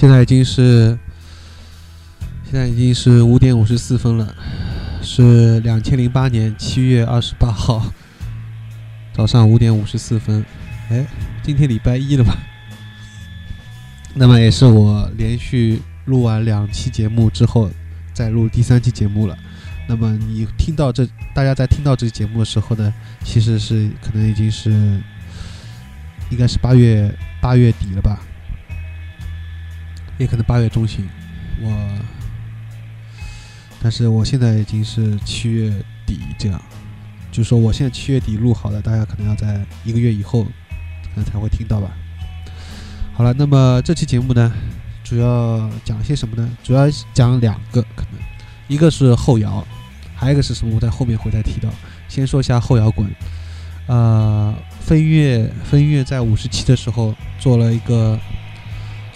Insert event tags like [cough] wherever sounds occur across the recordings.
现在已经是现在已经是五点五十四分了，是两千零八年七月二十八号早上五点五十四分。哎，今天礼拜一了吧？那么也是我连续录完两期节目之后，再录第三期节目了。那么你听到这，大家在听到这个节目的时候呢，其实是可能已经是应该是八月八月底了吧，也可能八月中旬。我，但是我现在已经是七月底这样，就是说我现在七月底录好的，大家可能要在一个月以后可能才会听到吧。好了，那么这期节目呢，主要讲些什么呢？主要讲两个可能，一个是后摇。还有一个是什么？我在后面会再提到。先说一下后摇滚，呃，飞跃飞跃在五十期的时候做了一个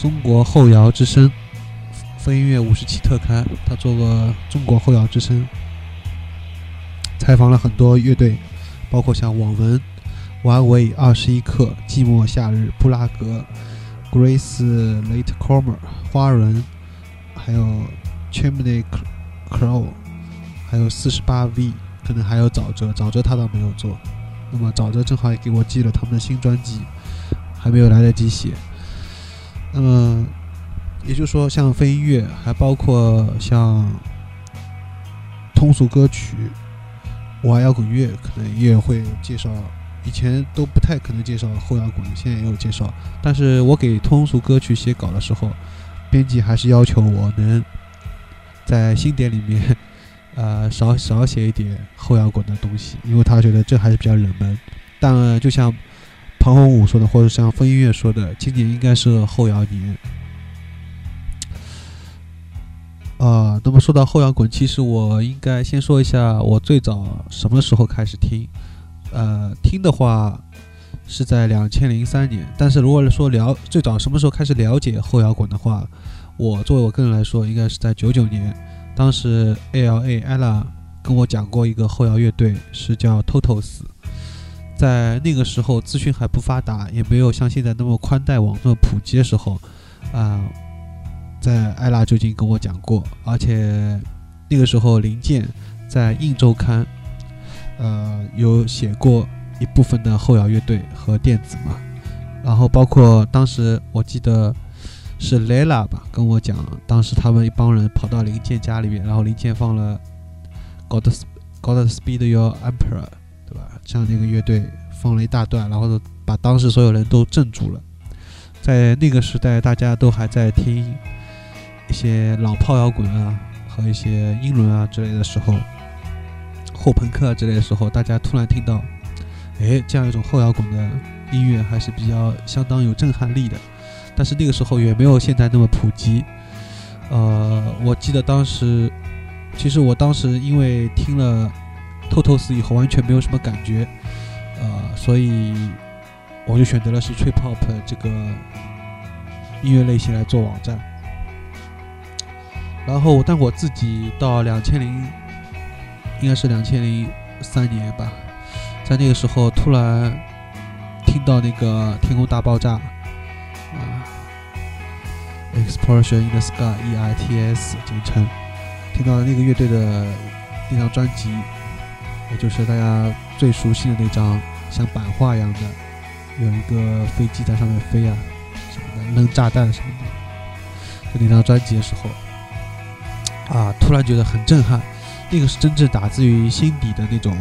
中国后摇之声飞跃五十期特刊，他做过中国后摇之声，采访了很多乐队，包括像网文、完尾、二十一克、寂寞夏日、布拉格、Grace Latecomer、花轮，还有 Chimney Crow。还有四十八 V，可能还有沼泽，沼泽他倒没有做。那么沼泽正好也给我寄了他们的新专辑，还没有来得及写。那么也就是说，像非音乐，还包括像通俗歌曲、我爱摇滚乐，可能也会介绍。以前都不太可能介绍后摇滚，现在也有介绍。但是我给通俗歌曲写稿的时候，编辑还是要求我能在新点里面。呃，少少写一点后摇滚的东西，因为他觉得这还是比较冷门。但就像庞洪武说的，或者像风音乐说的，今年应该是后摇年。啊，那么说到后摇滚，其实我应该先说一下我最早什么时候开始听。呃，听的话是在两千零三年，但是如果说了最早什么时候开始了解后摇滚的话，我作为我个人来说，应该是在九九年。当时 A L A Ella 跟我讲过一个后摇乐队，是叫 Totos。在那个时候资讯还不发达，也没有像现在那么宽带网络普及的时候，啊，在艾拉就已经跟我讲过，而且那个时候林健在印周刊，呃，有写过一部分的后摇乐队和电子嘛，然后包括当时我记得。是 Lela 吧，跟我讲，当时他们一帮人跑到林健家里面，然后林健放了 God God Speed Your Emperor，像那？个乐队放了一大段，然后把当时所有人都镇住了。在那个时代，大家都还在听一些老炮摇滚啊和一些英伦啊之类的时候，后朋克啊之类的时候，大家突然听到，哎，这样一种后摇滚的音乐还是比较相当有震撼力的。但是那个时候也没有现在那么普及，呃，我记得当时，其实我当时因为听了《透透死》以后完全没有什么感觉，呃，所以我就选择了是 Trip Hop 这个音乐类型来做网站。然后，但我自己到两千零，应该是两千零三年吧，在那个时候突然听到那个《天空大爆炸》。啊，Explosion in the Sky（E.I.T.S.） 简称，听到那个乐队的那张专辑，就是大家最熟悉的那张像版画一样的，有一个飞机在上面飞啊，什么的扔炸弹什么的，就那张专辑的时候，啊，突然觉得很震撼，那个是真正打自于心底的那种，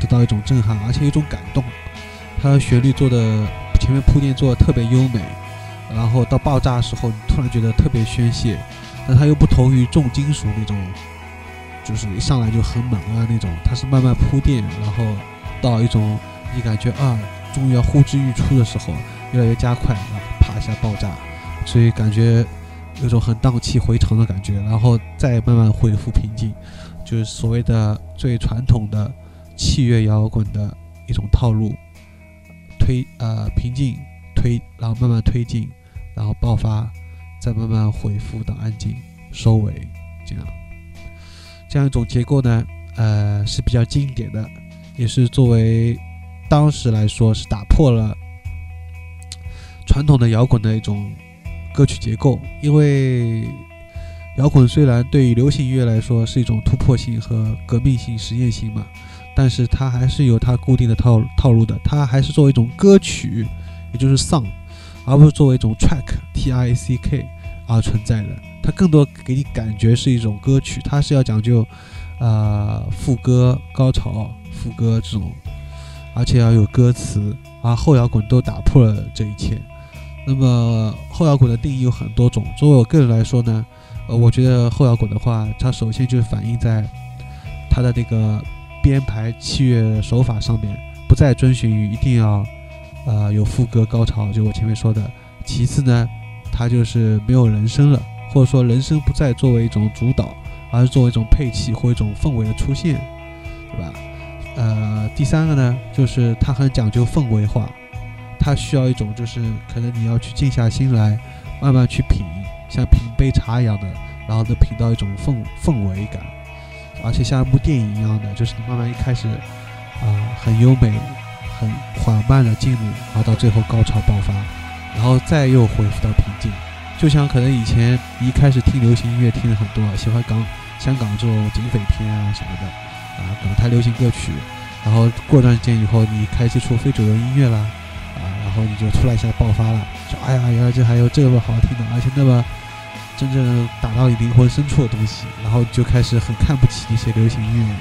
得到一种震撼，而且一种感动，它的旋律做的。前面铺垫做的特别优美，然后到爆炸的时候，你突然觉得特别宣泄，但它又不同于重金属那种，就是一上来就很猛啊那种，它是慢慢铺垫，然后到一种你感觉啊，终于要呼之欲出的时候，越来越加快，然后啪一下爆炸，所以感觉有种很荡气回肠的感觉，然后再慢慢恢复平静，就是所谓的最传统的器乐摇滚的一种套路。推呃平静推，然后慢慢推进，然后爆发，再慢慢恢复到安静收尾，这样这样一种结构呢，呃是比较经典的，也是作为当时来说是打破了传统的摇滚的一种歌曲结构，因为摇滚虽然对于流行音乐来说是一种突破性和革命性、实验性嘛，但是它还是有它固定的套套路的，它还是作为一种歌曲，也就是 song，而不是作为一种 track（t i c k） 而存在的。它更多给你感觉是一种歌曲，它是要讲究，呃，副歌、高潮、副歌这种，而且要有歌词，而后摇滚都打破了这一切。那么后摇滚的定义有很多种，作为我个人来说呢，呃，我觉得后摇滚的话，它首先就是反映在它的这个编排器乐手法上面，不再遵循于一定要，呃，有副歌、高潮，就我前面说的。其次呢，它就是没有人声了。或者说，人声不再作为一种主导，而是作为一种配器或一种氛围的出现，对吧？呃，第三个呢，就是它很讲究氛围化，它需要一种就是可能你要去静下心来，慢慢去品，像品杯茶一样的，然后能品到一种氛氛围感，而且像一部电影一样的，就是你慢慢一开始啊很优美、很缓慢的进入，然后到最后高潮爆发，然后再又恢复到平静。就像可能以前一开始听流行音乐听的很多，喜欢港香港这种警匪片啊什么的，啊港台流行歌曲，然后过段时间以后你开始出非主流音乐啦，啊然后你就突然一下爆发了，说哎呀原来这还有这么好听的，而且那么真正打到你灵魂深处的东西，然后就开始很看不起那些流行音乐了，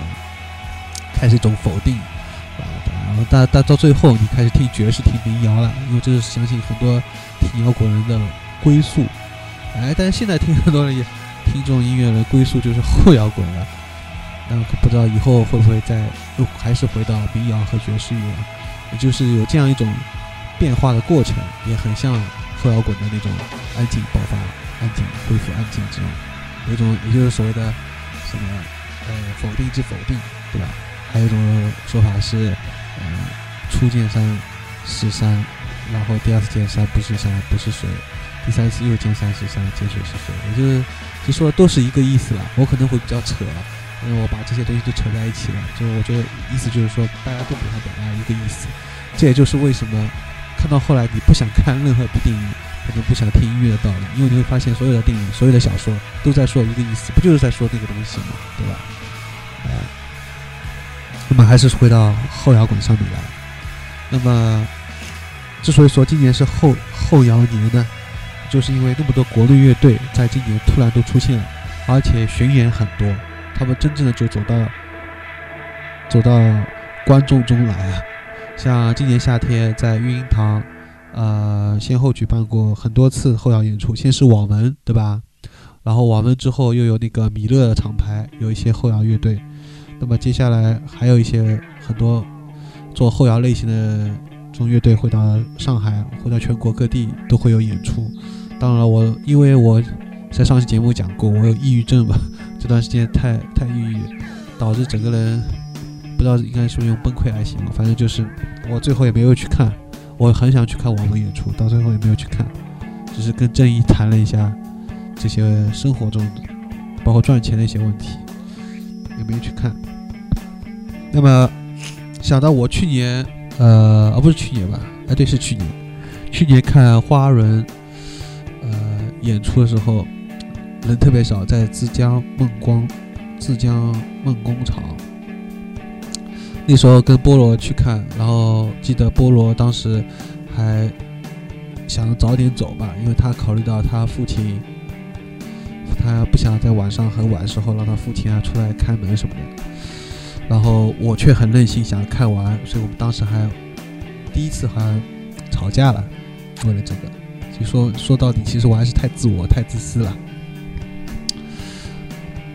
开始一种否定，然后到到到最后你开始听爵士听民谣了，因为这是相信很多听摇滚人的。归宿，哎，但是现在听很多人也听这种音乐的归宿就是后摇滚了，那不知道以后会不会再又还是回到民谣和爵士乐，也就是有这样一种变化的过程，也很像后摇滚的那种安静爆发、安静恢复、安静这种，有一种也就是所谓的什么呃否定之否定，对吧？还有一种说法是，呃，初见山是山，然后第二次见山不是山，不是水。第三次又见山是山，见水是水，也就是就说都是一个意思了。我可能会比较扯，因为我把这些东西都扯在一起了。就我觉得意思就是说，大家都给他表达一个意思。这也就是为什么看到后来你不想看任何部电影，可能不想听音乐的道理，因为你会发现所有的电影、所有的小说都在说一个意思，不就是在说那个东西吗？对吧？哎，那么还是回到后摇滚上面来。那么之所以说今年是后后摇年呢？就是因为那么多国内乐队在今年突然都出现了，而且巡演很多，他们真正的就走到走到观众中来啊！像今年夏天在育婴堂，呃，先后举办过很多次后摇演出，先是网文，对吧？然后网文之后又有那个米勒的厂牌，有一些后摇乐队。那么接下来还有一些很多做后摇类型的这种乐队会到上海，会到全国各地都会有演出。当然了，我因为我在上期节目讲过，我有抑郁症嘛，这段时间太太抑郁，导致整个人不知道应该是用崩溃来形容，反正就是我最后也没有去看，我很想去看网络演出，到最后也没有去看，只是跟郑怡谈了一下这些生活中包括赚钱的一些问题，也没有去看。那么想到我去年，呃，哦不是去年吧？哎，对，是去年，去年看花轮。呃演出的时候人特别少，在浙江梦光、浙江梦工厂。那时候跟菠萝去看，然后记得菠萝当时还想早点走吧，因为他考虑到他父亲，他不想在晚上很晚的时候让他父亲啊出来开门什么的。然后我却很任性，想看完，所以我们当时还第一次还吵架了，为了这个。说说到底，其实我还是太自我、太自私了。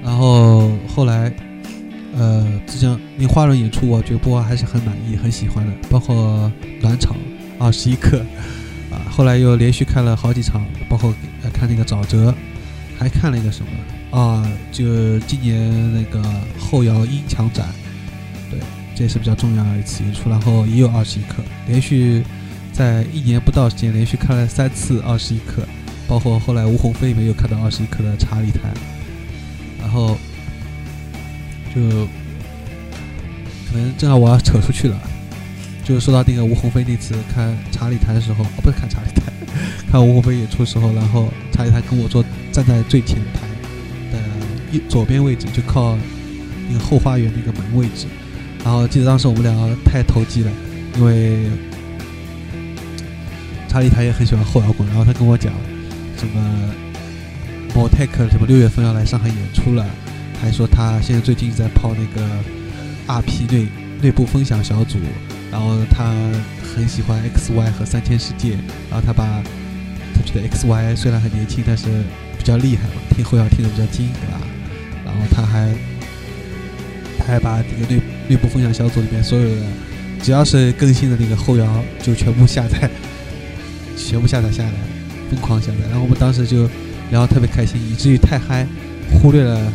然后后来，呃，之前那花轮演出，我觉得波还是很满意、很喜欢的，包括暖场二十一克啊。后来又连续看了好几场，包括看那个沼泽，还看了一个什么啊？就今年那个后摇音墙展，对，这也是比较重要的一次演出。然后也有二十一克，连续。在一年不到时间，连续看了三次二十一克，包括后来吴鸿飞没有看到二十一克的查理台，然后就可能正好我要扯出去了，就说到那个吴鸿飞那次看查理台的时候，哦，不是看查理台，[laughs] 看吴鸿飞演出的时候，然后查理台跟我坐站在最前排的右左边位置，就靠那个后花园那个门位置。然后记得当时我们俩太投机了，因为查理他也很喜欢后摇滚，然后他跟我讲什么 Motek 什么六月份要来上海演出了，还说他现在最近在泡那个 RP 内内部分享小组，然后他很喜欢 XY 和三千世界，然后他把他觉得 XY 虽然很年轻，但是比较厉害嘛，听后摇听得比较精，对吧？然后他还他还把这个内内部分享小组里面所有的只要是更新的那个后摇就全部下载，全部下载下来，疯狂下载。然后我们当时就聊得特别开心，以至于太嗨，忽略了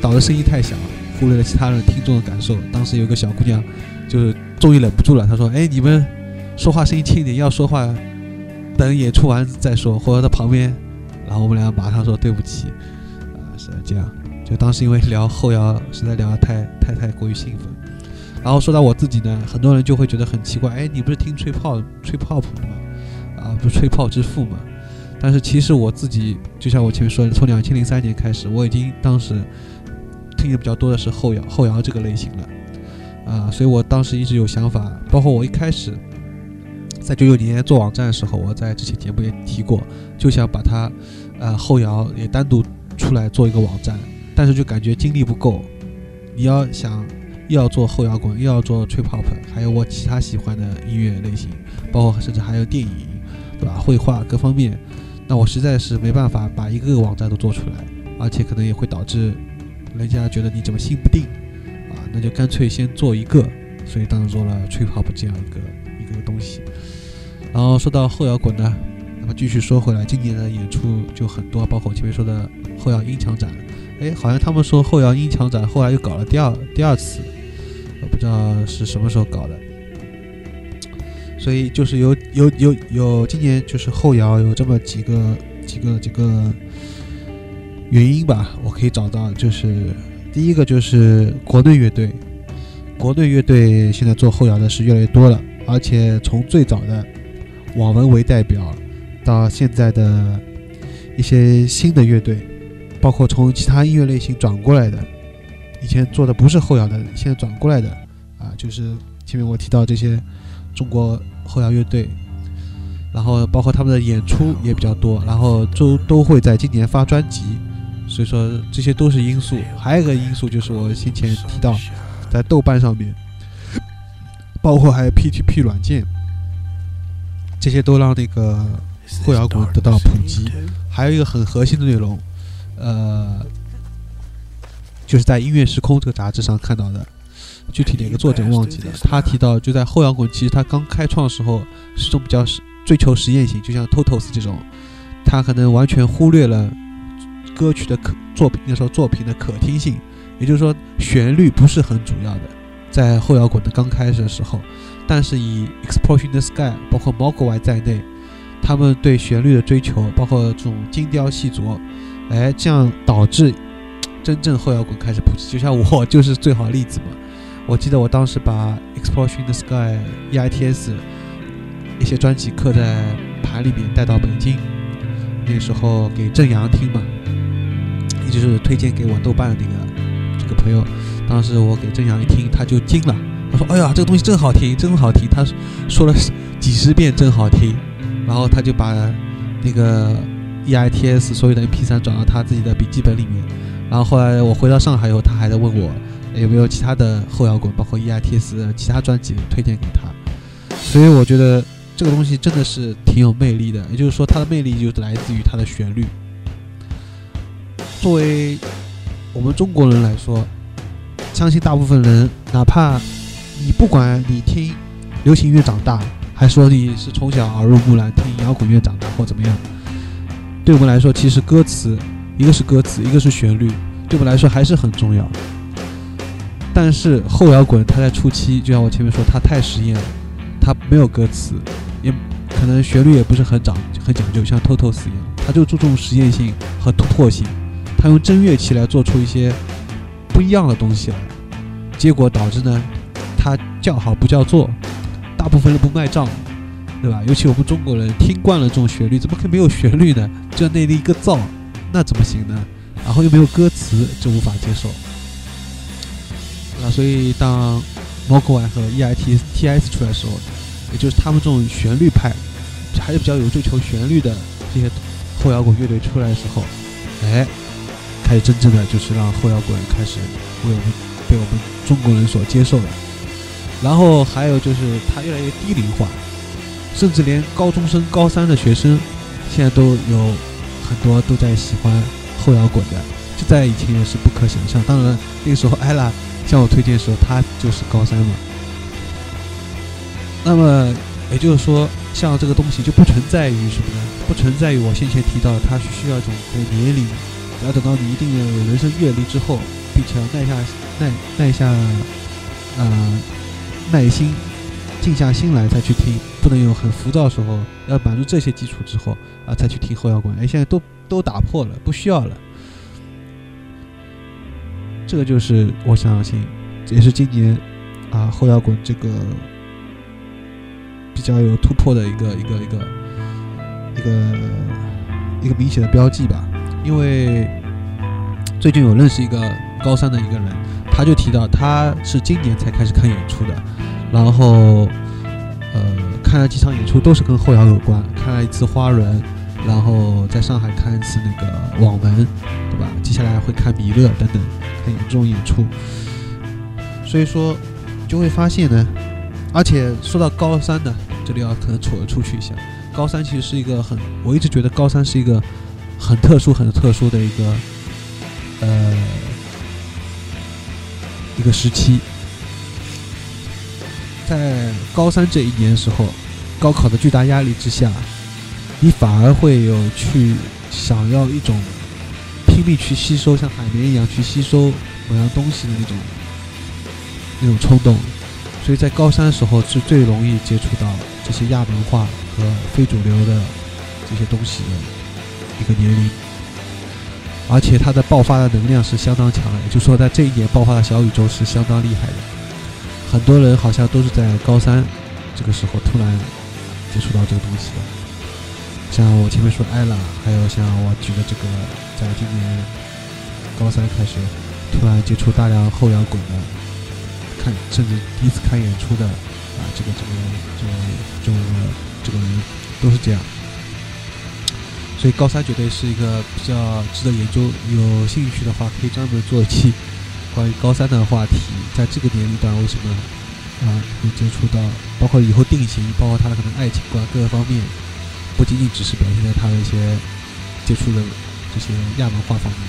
导的声音太小，忽略了其他人听众的感受。当时有个小姑娘，就是终于忍不住了，她说：“哎，你们说话声音轻一点，要说话等演出完再说，或者在旁边。”然后我们俩马上说对不起，啊，是这样。就当时因为聊后摇，实在聊得太太太过于兴奋。然后说到我自己呢，很多人就会觉得很奇怪，哎，你不是听吹泡吹泡泡的吗？啊，不是吹泡之父吗？但是其实我自己，就像我前面说的，从两千零三年开始，我已经当时听的比较多的是后摇后摇这个类型了，啊，所以我当时一直有想法，包括我一开始在九九年做网站的时候，我在之前节目也提过，就想把它，呃，后摇也单独出来做一个网站，但是就感觉精力不够，你要想。又要做后摇滚，又要做 trip hop，还有我其他喜欢的音乐类型，包括甚至还有电影，对吧？绘画各方面，那我实在是没办法把一个个网站都做出来，而且可能也会导致人家觉得你怎么心不定啊？那就干脆先做一个，所以当时做了 trip hop 这样一个一个东西。然后说到后摇滚呢，那么继续说回来，今年的演出就很多，包括我前面说的后摇音墙展，哎，好像他们说后摇音墙展后来又搞了第二第二次。不知道是什么时候搞的，所以就是有有有有今年就是后摇有这么几个几个几个原因吧，我可以找到，就是第一个就是国内乐队，国内乐队现在做后摇的是越来越多了，而且从最早的网文为代表，到现在的一些新的乐队，包括从其他音乐类型转过来的，以前做的不是后摇的，现在转过来的。啊，就是前面我提到这些中国后摇乐队，然后包括他们的演出也比较多，然后都都会在今年发专辑，所以说这些都是因素。还有一个因素就是我先前提到，在豆瓣上面，包括还有 P2P 软件，这些都让那个后摇滚得到普及。还有一个很核心的内容，呃，就是在《音乐时空》这个杂志上看到的。具体哪个作者忘记了？他提到，就在后摇滚，其实他刚开创的时候是种比较追求实验性，就像 Totos 这种，他可能完全忽略了歌曲的可作品，那时候作品的可听性，也就是说旋律不是很主要的，在后摇滚的刚开始的时候，但是以 Explosion the Sky，包括 Mogwai 在内，他们对旋律的追求，包括这种精雕细琢，哎，这样导致真正后摇滚开始普及，就像我 [laughs] 就是最好例子嘛。我记得我当时把《Explosion the Sky》、EITS 一些专辑刻在盘里面带到北京，那时候给郑阳听嘛，也就是推荐给我豆瓣的那个这个朋友。当时我给郑阳一听，他就惊了，他说：“哎呀，这个东西真好听，真好听！”他说了几十遍“真好听”，然后他就把那个 EITS 所有的 MP3 转到他自己的笔记本里面。然后后来我回到上海以后，他还在问我。有没有其他的后摇滚，包括 EITS 其他专辑推荐给他？所以我觉得这个东西真的是挺有魅力的。也就是说，它的魅力就来自于它的旋律。作为我们中国人来说，相信大部分人，哪怕你不管你听流行乐长大，还说你是从小耳濡目染听摇滚乐长大或怎么样，对我们来说，其实歌词一个是歌词，一个是旋律，对我们来说还是很重要。但是后摇滚，它在初期，就像我前面说，它太实验了，它没有歌词，也可能旋律也不是很讲很讲究，像 t o t o 一样，它就注重实验性和突破性，它用真乐器来做出一些不一样的东西来，结果导致呢，它叫好不叫座，大部分人不卖账，对吧？尤其我们中国人听惯了这种旋律，怎么可以没有旋律呢？就那一个噪，那怎么行呢？然后又没有歌词，就无法接受。那，所以当 m o k o 和 EITTS 出来的时候，也就是他们这种旋律派，还是比较有追求旋律的这些后摇滚乐队出来的时候，哎，开始真正的就是让后摇滚开始为我们被我们中国人所接受了。然后还有就是它越来越低龄化，甚至连高中生、高三的学生现在都有很多都在喜欢后摇滚的，这在以前也是不可想象。当然那个时候艾拉向我推荐的时候，他就是高三嘛。那么也就是说，像这个东西就不存在于什么呢？不存在于我先前提到的，它是需要一种年龄，要等到你一定的人生阅历之后，并且要耐下耐耐下，呃。耐心，静下心来再去听，不能有很浮躁的时候，要满足这些基础之后啊，再去听后摇滚。哎，现在都都打破了，不需要了。这个就是我相信，也是今年啊后摇滚这个比较有突破的一个一个一个一个一个明显的标记吧。因为最近有认识一个高三的一个人，他就提到他是今年才开始看演出的。然后，呃，看了几场演出都是跟后摇有关。看了一次花轮，然后在上海看一次那个网文，对吧？接下来会看米勒等等，看这种演出。所以说，就会发现呢，而且说到高三呢，这里要可能扯出去一下。高三其实是一个很，我一直觉得高三是一个很特殊、很特殊的一个，呃，一个时期。在高三这一年的时候，高考的巨大压力之下，你反而会有去想要一种拼命去吸收，像海绵一样去吸收某样东西的那种那种冲动。所以在高三的时候是最容易接触到这些亚文化和非主流的这些东西的一个年龄，而且它的爆发的能量是相当强的，也就是说，在这一年爆发的小宇宙是相当厉害的。很多人好像都是在高三这个时候突然接触到这个东西的，像我前面说艾拉，还有像我举的这个，在今年高三开始突然接触大量后摇滚的，看甚至第一次看演出的啊，这个这个这个这个这个人都是这样，所以高三绝对是一个比较值得研究，有兴趣的话可以专门做一期。关于高三的话题，在这个年龄段为什么啊会接触到，包括以后定型，包括他的可能爱情观各个方面，不仅仅只是表现在他的一些接触的这些亚文化方面。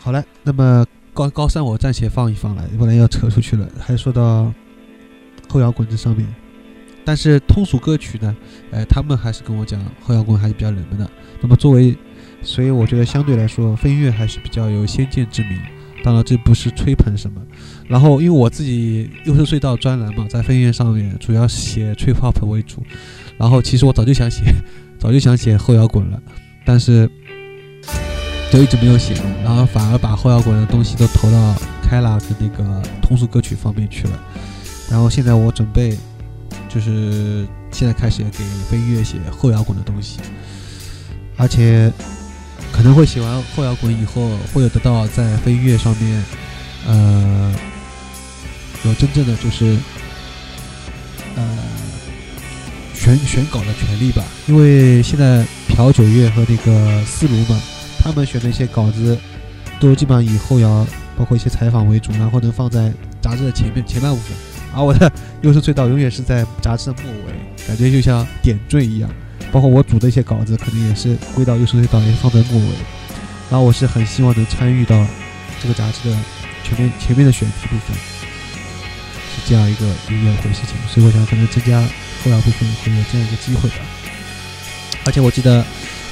好了，那么高高三我暂且放一放了，不然要扯出去了。还说到后摇滚这上面，但是通俗歌曲呢，哎，他们还是跟我讲后摇滚还是比较冷门的。那么作为所以我觉得相对来说，飞音乐还是比较有先见之明。当然，这不是吹捧什么。然后，因为我自己又是隧道专栏嘛，在飞音乐上面主要写吹 pop 为主。然后，其实我早就想写，[laughs] 早就想写后摇滚了，但是就一直没有写。然后反而把后摇滚的东西都投到开朗的那个通俗歌曲方面去了。然后现在我准备，就是现在开始给飞音乐写后摇滚的东西，而且。可能会写完后摇滚以后，会有得到在飞乐上面，呃，有真正的就是呃选选稿的权利吧。因为现在朴九月和那个思卢嘛，他们选的一些稿子都基本上以后摇，包括一些采访为主，然后能放在杂志的前面前半部分。而我的优势隧道永远是在杂志的末尾，感觉就像点缀一样。包括我组的一些稿子，可能也是归到优秀导演放在末尾。然后我是很希望能参与到这个杂志的前面前面的选题部分，是这样一个一个回事情。所以我想可能增加后摇部分会有这样一个机会吧。而且我记得，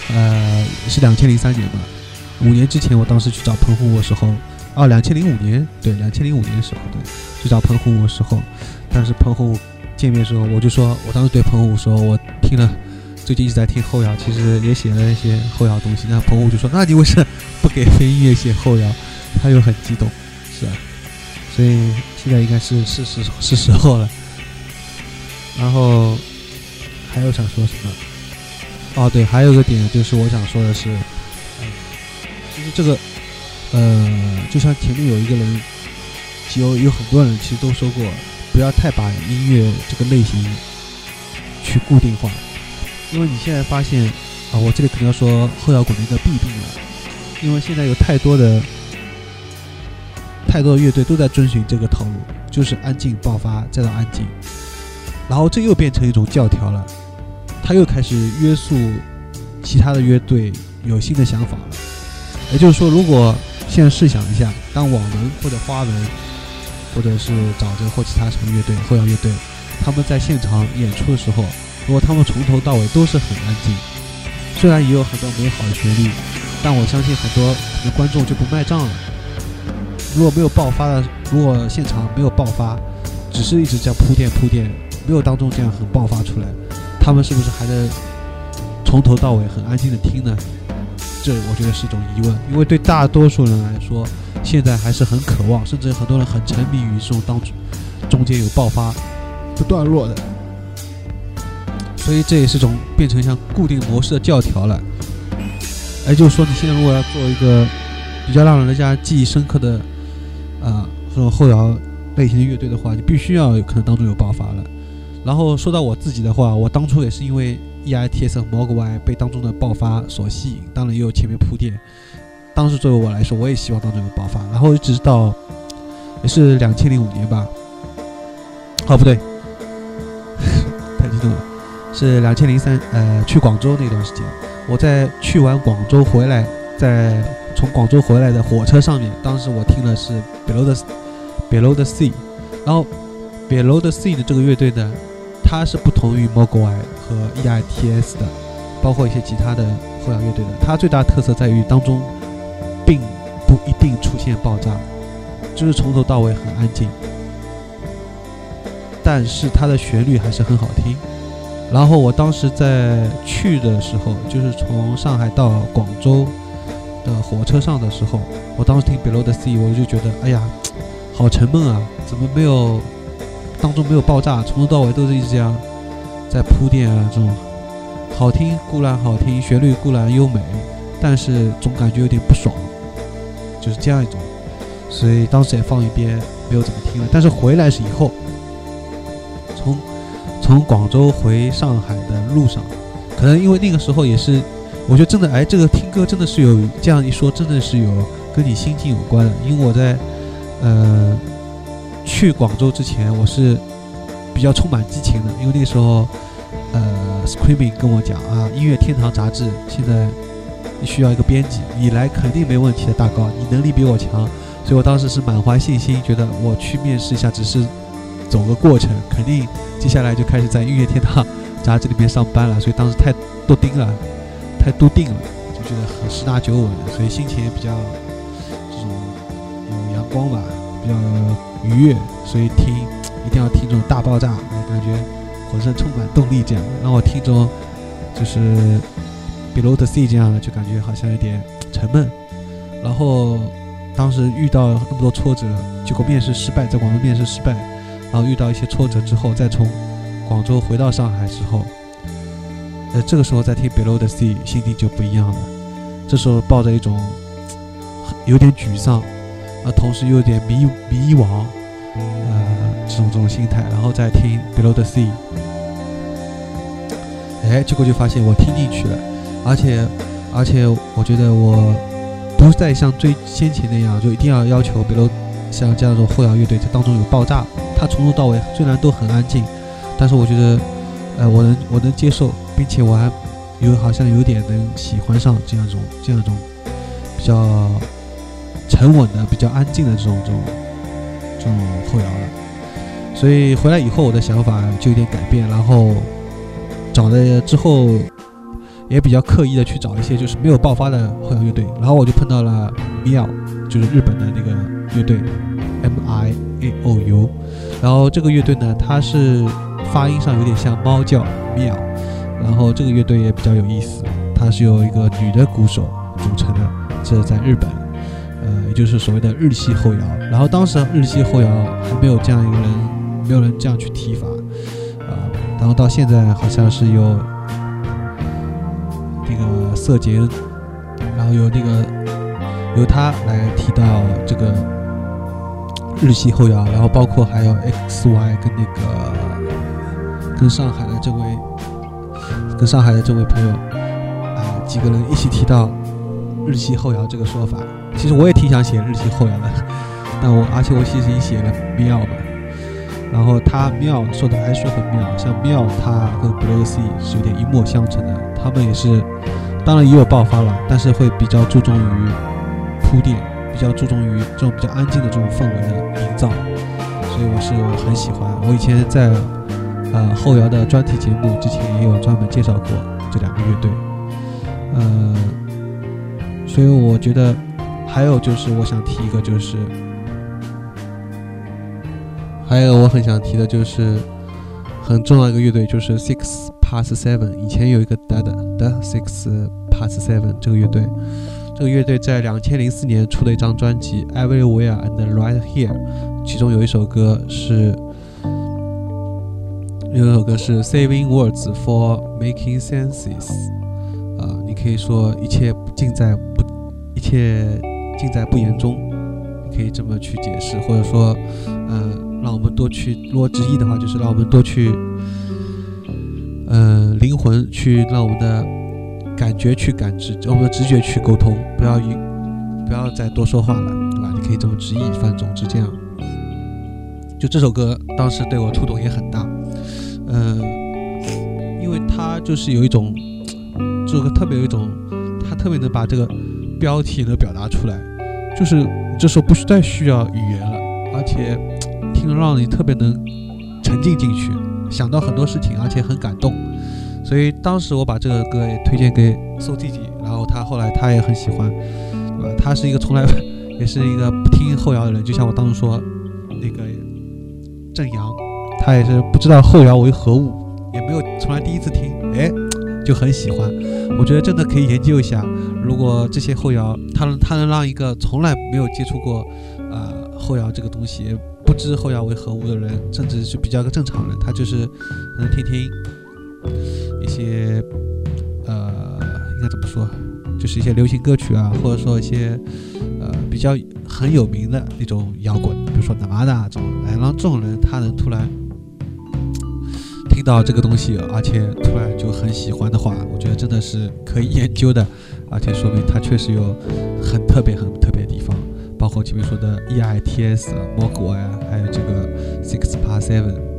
呃，是两千零三年吧，五年之前我当时去找澎湖的时候，哦，两千零五年，对，两千零五年的时候，对，去找澎湖的时候，但是澎湖见面的时候，我就说我当时对澎湖说，我听了。最近一直在听后摇，其实也写了一些后摇东西。那朋友就说：“那你为什么不给非音乐写后摇？”他又很激动，是啊。所以现在应该是是是是时候了。然后还有想说什么？哦，对，还有一个点就是我想说的是，嗯其实这个，呃，就像前面有一个人，有有很多人其实都说过，不要太把音乐这个类型去固定化，因为你现在发现啊，我这里可能要说后摇滚的一个弊病了，因为现在有太多的太多的乐队都在遵循这个套路，就是安静爆发再到安静，然后这又变成一种教条了。他又开始约束其他的乐队有新的想法了，也就是说，如果现在试想一下，当网文或者花纹，或者是沼泽或其他什么乐队后摇乐队，他们在现场演出的时候，如果他们从头到尾都是很安静，虽然也有很多美好的旋律，但我相信很多观众就不卖账了。如果没有爆发的，如果现场没有爆发，只是一直在铺垫铺垫，没有当中这样很爆发出来。他们是不是还能从头到尾很安静的听呢？这我觉得是一种疑问，因为对大多数人来说，现在还是很渴望，甚至很多人很沉迷于这种当中间有爆发不段落的，所以这也是种变成像固定模式的教条了。哎，就是说你现在如果要做一个比较让人家记忆深刻的啊这种后摇类型的乐队的话，你必须要可能当中有爆发了。然后说到我自己的话，我当初也是因为 E I T S 和 Mogwai 被当中的爆发所吸引，当然也有前面铺垫。当时作为我来说，我也希望当中有爆发。然后一直到也是两千零五年吧，哦不对，[laughs] 太激动了，是两千零三呃去广州那段时间，我在去完广州回来，在从广州回来的火车上面，当时我听的是 Below the Below the Sea，然后。Below the Sea 的这个乐队呢，它是不同于 Mogwai 和 EITS 的，包括一些其他的后摇乐队的。它最大特色在于当中，并不一定出现爆炸，就是从头到尾很安静。但是它的旋律还是很好听。然后我当时在去的时候，就是从上海到广州的火车上的时候，我当时听 Below the Sea，我就觉得，哎呀，好沉闷啊，怎么没有？当中没有爆炸，从头到尾都是一直这样在铺垫啊，这种好听固然好听，旋律固然优美，但是总感觉有点不爽，就是这样一种，所以当时也放一边，没有怎么听了。但是回来是以后，从广州回上海的路上，可能因为那个时候也是，我觉得真的，哎，这个听歌真的是有这样一说，真的是有跟你心境有关的，因为我在，呃。去广州之前，我是比较充满激情的，因为那个时候，呃，Screaming 跟我讲啊，音乐天堂杂志现在需要一个编辑，你来肯定没问题的，大高，你能力比我强，所以我当时是满怀信心，觉得我去面试一下，只是走个过程，肯定接下来就开始在音乐天堂杂志里面上班了，所以当时太笃定了，太笃定了，就觉得很十拿九稳，所以心情也比较这种有阳光吧，比较。愉悦，所以听一定要听这种大爆炸，感觉浑身充满动力。这样让我听着就是 Below the Sea 这样的，就感觉好像有点沉闷。然后当时遇到那么多挫折，结果面试失败，在广州面试失败，然后遇到一些挫折之后，再从广州回到上海之后，呃，这个时候再听 Below the Sea，心情就不一样了。这时候抱着一种有点沮丧。啊，同时又有点迷迷惘，呃，这种这种心态，然后再听 Below the Sea，哎，结果就发现我听进去了，而且而且我觉得我不再像最先前那样，就一定要要求 Below 像这样的后摇乐队在当中有爆炸，他从头到尾虽然都很安静，但是我觉得，呃，我能我能接受，并且我还有好像有点能喜欢上这样一种这样一种比较。沉稳的、比较安静的这种、这种、这种后摇了，所以回来以后我的想法就有点改变，然后找的之后也比较刻意的去找一些就是没有爆发的后摇乐队，然后我就碰到了 Miao，就是日本的那个乐队 M I A O U，然后这个乐队呢，它是发音上有点像猫叫喵然后这个乐队也比较有意思，它是由一个女的鼓手组成的，这在日本。呃，也就是所谓的日系后摇，然后当时日系后摇还没有这样一个人，没有人这样去提法，啊，然后到现在好像是有那个色杰，然后有那个由他来提到这个日系后摇，然后包括还有 X Y 跟那个跟上海的这位跟上海的这位朋友啊几个人一起提到日系后摇这个说法。其实我也挺想写日系后摇的，[laughs] 但我而且我其实已经写了妙嘛。然后他妙说的还说很妙，像妙他跟 Blue Sea 是有点一脉相承的，他们也是，当然也有爆发了，但是会比较注重于铺垫，比较注重于这种比较安静的这种氛围的营造，所以我是很喜欢。我以前在呃后摇的专题节目之前也有专门介绍过这两个乐队，呃，所以我觉得还有就是我想提一个就是。还有我很想提的就是很重要一个乐队，就是 Six Past Seven。以前有一个 Dead 的 Six Past Seven 这个乐队，这个乐队在两千零四年出了一张专辑《Everywhere and Right Here》，其中有一首歌是有一首歌是 Saving Words for Making Senses。啊，你可以说一切尽在不，一切尽在不言中，你可以这么去解释，或者说，嗯。让我们多去，如果直译的话，就是让我们多去，呃，灵魂去，让我们的感觉去感知，我们的直觉去沟通，不要一，不要再多说话了，对吧？你可以这么直译，反正总之这样。就这首歌当时对我触动也很大，嗯，因为它就是有一种，这首歌特别有一种，它特别能把这个标题能表达出来，就是这时候不需再需要语言了，而且。听让你特别能沉浸进去，想到很多事情，而且很感动。所以当时我把这个歌也推荐给宋弟弟，然后他后来他也很喜欢，对吧？他是一个从来也是一个不听后摇的人，就像我当时说那个郑阳，他也是不知道后摇为何物，也没有从来第一次听，哎，就很喜欢。我觉得真的可以研究一下，如果这些后摇，他能他能让一个从来没有接触过呃后摇这个东西。不知后摇为何物的人，甚至是比较个正常人，他就是能听听些呃，应该怎么说，就是一些流行歌曲啊，或者说一些呃比较很有名的那种摇滚，比如说 Nirvana 这种，来让这种人他能突然听到这个东西，而且突然就很喜欢的话，我觉得真的是可以 [laughs] 研究的，而且说明他确实有很特别、很特别的地方。包括前面说的 E I T S、Mogwai，还有这个 Six Past Seven。